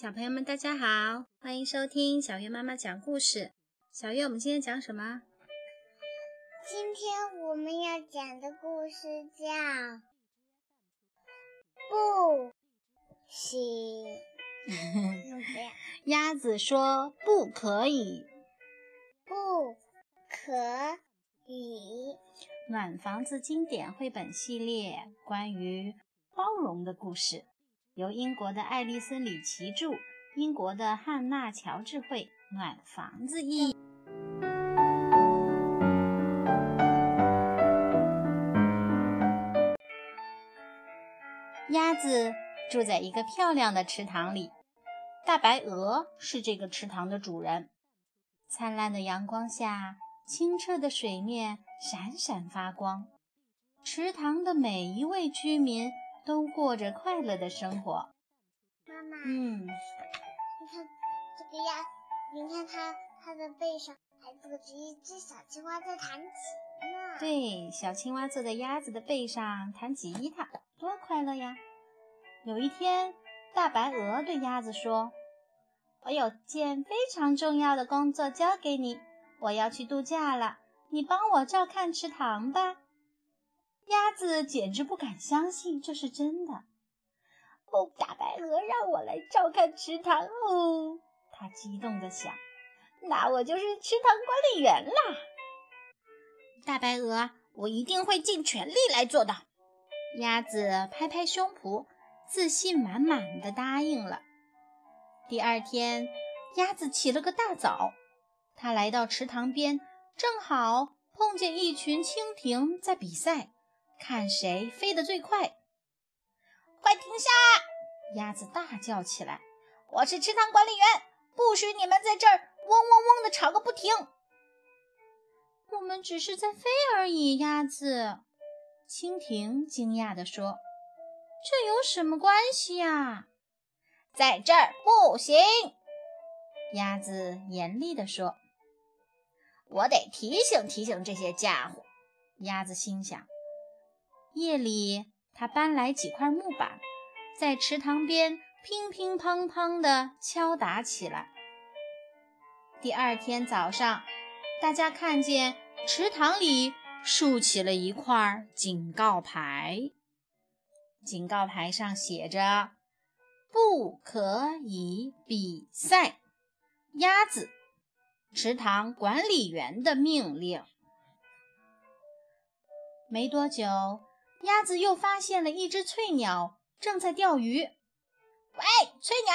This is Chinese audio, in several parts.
小朋友们，大家好，欢迎收听小月妈妈讲故事。小月，我们今天讲什么？今天我们要讲的故事叫《不行 》。鸭子说：“不可以，不可以。”暖房子经典绘本系列关于包容的故事。由英国的爱丽丝·里奇著，英国的汉娜·乔治绘，《暖房子》译。鸭子住在一个漂亮的池塘里，大白鹅是这个池塘的主人。灿烂的阳光下，清澈的水面闪闪发光，池塘的每一位居民。都过着快乐的生活。妈妈，嗯，你看这个鸭，你看它它的背上还坐着一只小青蛙在弹琴呢。对，小青蛙坐在鸭子的背上弹吉他，多快乐呀！有一天，大白鹅对鸭子说：“我有件非常重要的工作交给你，我要去度假了，你帮我照看池塘吧。”鸭子简直不敢相信这是真的。哦，大白鹅让我来照看池塘哦，它激动地想。那我就是池塘管理员啦。大白鹅，我一定会尽全力来做到。鸭子拍拍胸脯，自信满满的答应了。第二天，鸭子起了个大早，它来到池塘边，正好碰见一群蜻蜓在比赛。看谁飞得最快！快停下！鸭子大叫起来：“我是池塘管理员，不许你们在这儿嗡嗡嗡的吵个不停！”我们只是在飞而已。鸭子，蜻蜓惊讶地说：“这有什么关系呀？”在这儿不行！鸭子严厉地说：“我得提醒提醒这些家伙。”鸭子心想。夜里，他搬来几块木板，在池塘边乒乒乓乓地敲打起来。第二天早上，大家看见池塘里竖起了一块警告牌，警告牌上写着：“不可以比赛。”鸭子，池塘管理员的命令。没多久。鸭子又发现了一只翠鸟，正在钓鱼。喂，翠鸟！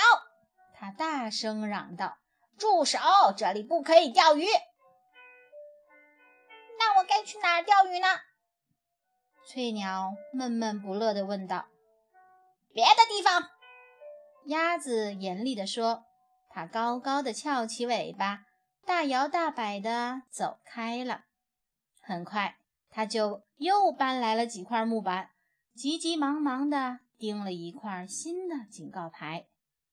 它大声嚷道：“住手！这里不可以钓鱼。”那我该去哪儿钓鱼呢？翠鸟闷闷不乐地问道。“别的地方。”鸭子严厉地说。它高高的翘起尾巴，大摇大摆地走开了。很快。它就又搬来了几块木板，急急忙忙地钉了一块新的警告牌，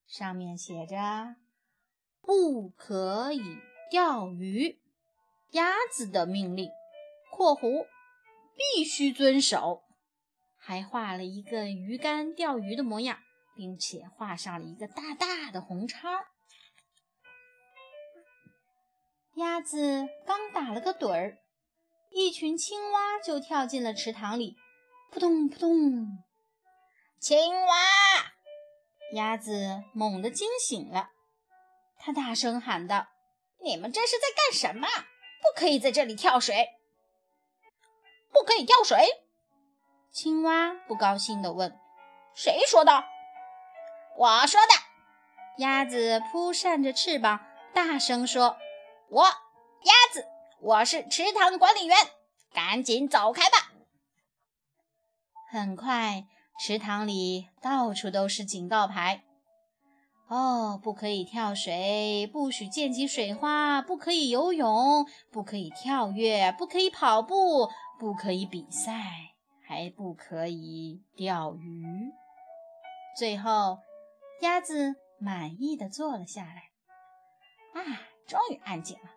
上面写着“不可以钓鱼”，鸭子的命令（括弧必须遵守），还画了一个鱼竿钓鱼的模样，并且画上了一个大大的红叉。鸭子刚打了个盹儿。一群青蛙就跳进了池塘里，扑通扑通。青蛙，鸭子猛地惊醒了，它大声喊道：“你们这是在干什么？不可以在这里跳水！不可以跳水！”青蛙不高兴地问：“谁说的？”“我说的。”鸭子扑扇着翅膀，大声说：“我，鸭子。”我是池塘管理员，赶紧走开吧！很快，池塘里到处都是警告牌。哦，不可以跳水，不许溅起水花，不可以游泳，不可以跳跃，不可以跑步，不可以比赛，还不可以钓鱼。最后，鸭子满意的坐了下来。啊，终于安静了。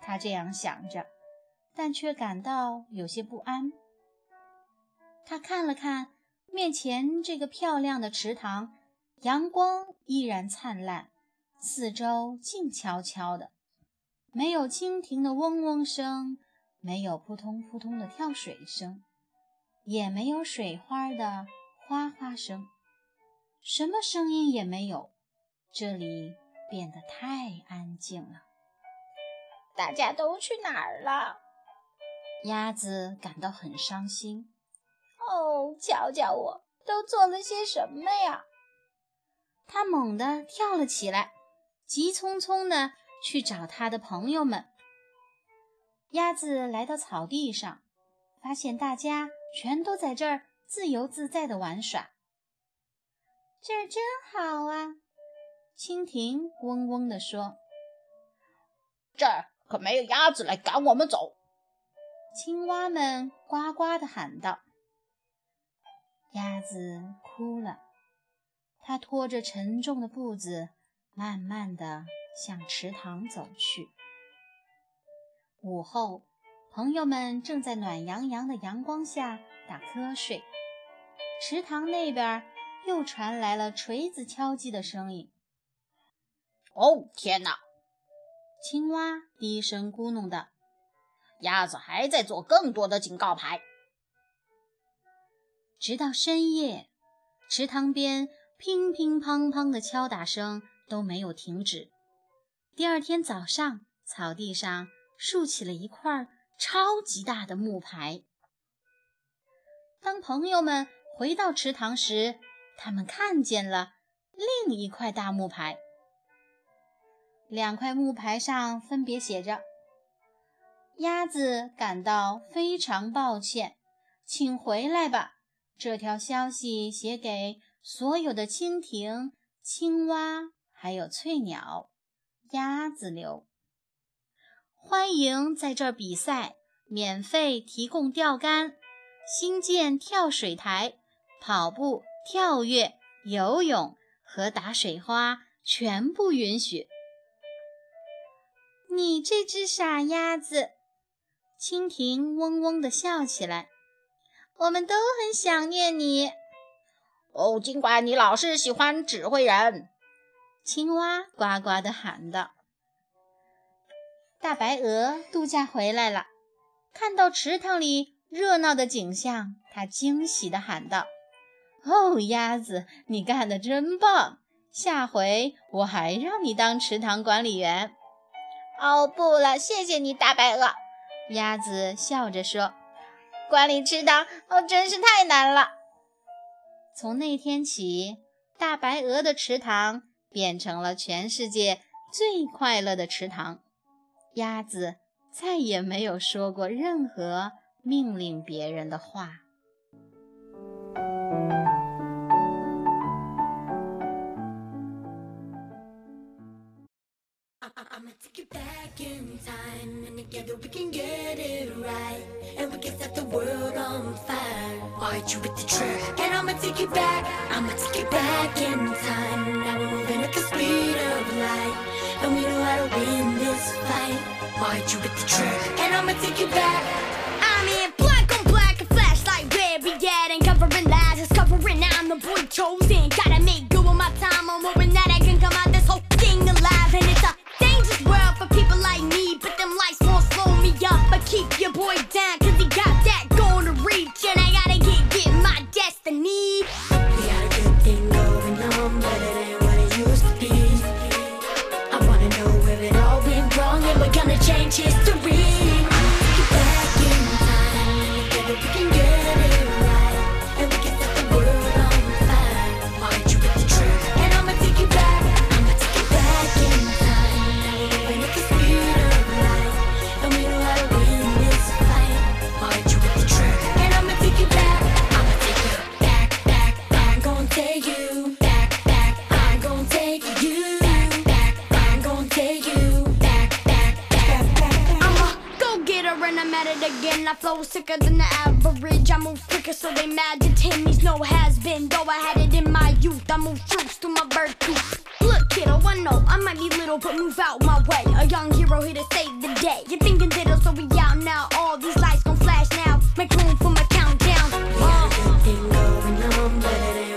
他这样想着，但却感到有些不安。他看了看面前这个漂亮的池塘，阳光依然灿烂，四周静悄悄的，没有蜻蜓的嗡嗡声，没有扑通扑通的跳水声，也没有水花的哗哗声，什么声音也没有。这里变得太安静了。大家都去哪儿了？鸭子感到很伤心。哦，瞧瞧我都做了些什么呀！它猛地跳了起来，急匆匆地去找它的朋友们。鸭子来到草地上，发现大家全都在这儿自由自在地玩耍。这儿真好啊！蜻蜓嗡嗡地说：“这儿可没有鸭子来赶我们走。”青蛙们呱呱地喊道。鸭子哭了，它拖着沉重的步子，慢慢地向池塘走去。午后，朋友们正在暖洋洋的阳光下打瞌睡，池塘那边又传来了锤子敲击的声音。哦，天哪！青蛙低声咕哝道：“鸭子还在做更多的警告牌。”直到深夜，池塘边乒乒乓乓的敲打声都没有停止。第二天早上，草地上竖起了一块超级大的木牌。当朋友们回到池塘时，他们看见了另一块大木牌。两块木牌上分别写着：“鸭子感到非常抱歉，请回来吧。”这条消息写给所有的蜻蜓、青蛙，还有翠鸟、鸭子留。欢迎在这儿比赛，免费提供钓竿，新建跳水台，跑步、跳跃、游泳和打水花全部允许。你这只傻鸭子，蜻蜓嗡嗡地笑起来。我们都很想念你哦，尽管你老是喜欢指挥人。青蛙呱呱地喊道：“大白鹅度假回来了，看到池塘里热闹的景象，它惊喜地喊道：‘哦，鸭子，你干得真棒！下回我还让你当池塘管理员。’哦，不了，谢谢你，大白鹅。”鸭子笑着说。管理池塘哦，真是太难了。从那天起，大白鹅的池塘变成了全世界最快乐的池塘。鸭子再也没有说过任何命令别人的话。You get it right and we can set the world on fire. Why you with the track And I'ma take you back, I'ma take you back in time. Now we're moving at the speed of light And we know how to win this fight. Why'd you with the track And I'ma take you back. I'm in black on black, a flashlight red We getting covering lies, it's covering I'm the boy chosen I'm at it again. I flow sicker than the average. I move quicker, so they mad to Timmy's no has been. Though I had it in my youth, I move troops to my tooth. Look, kiddo, I know I might be little, but move out my way. A young hero here to save the day. You're thinking diddle, so we out now. All these lights gon' flash now. Make room for my countdown. Uh. Good thing going on, but it ain't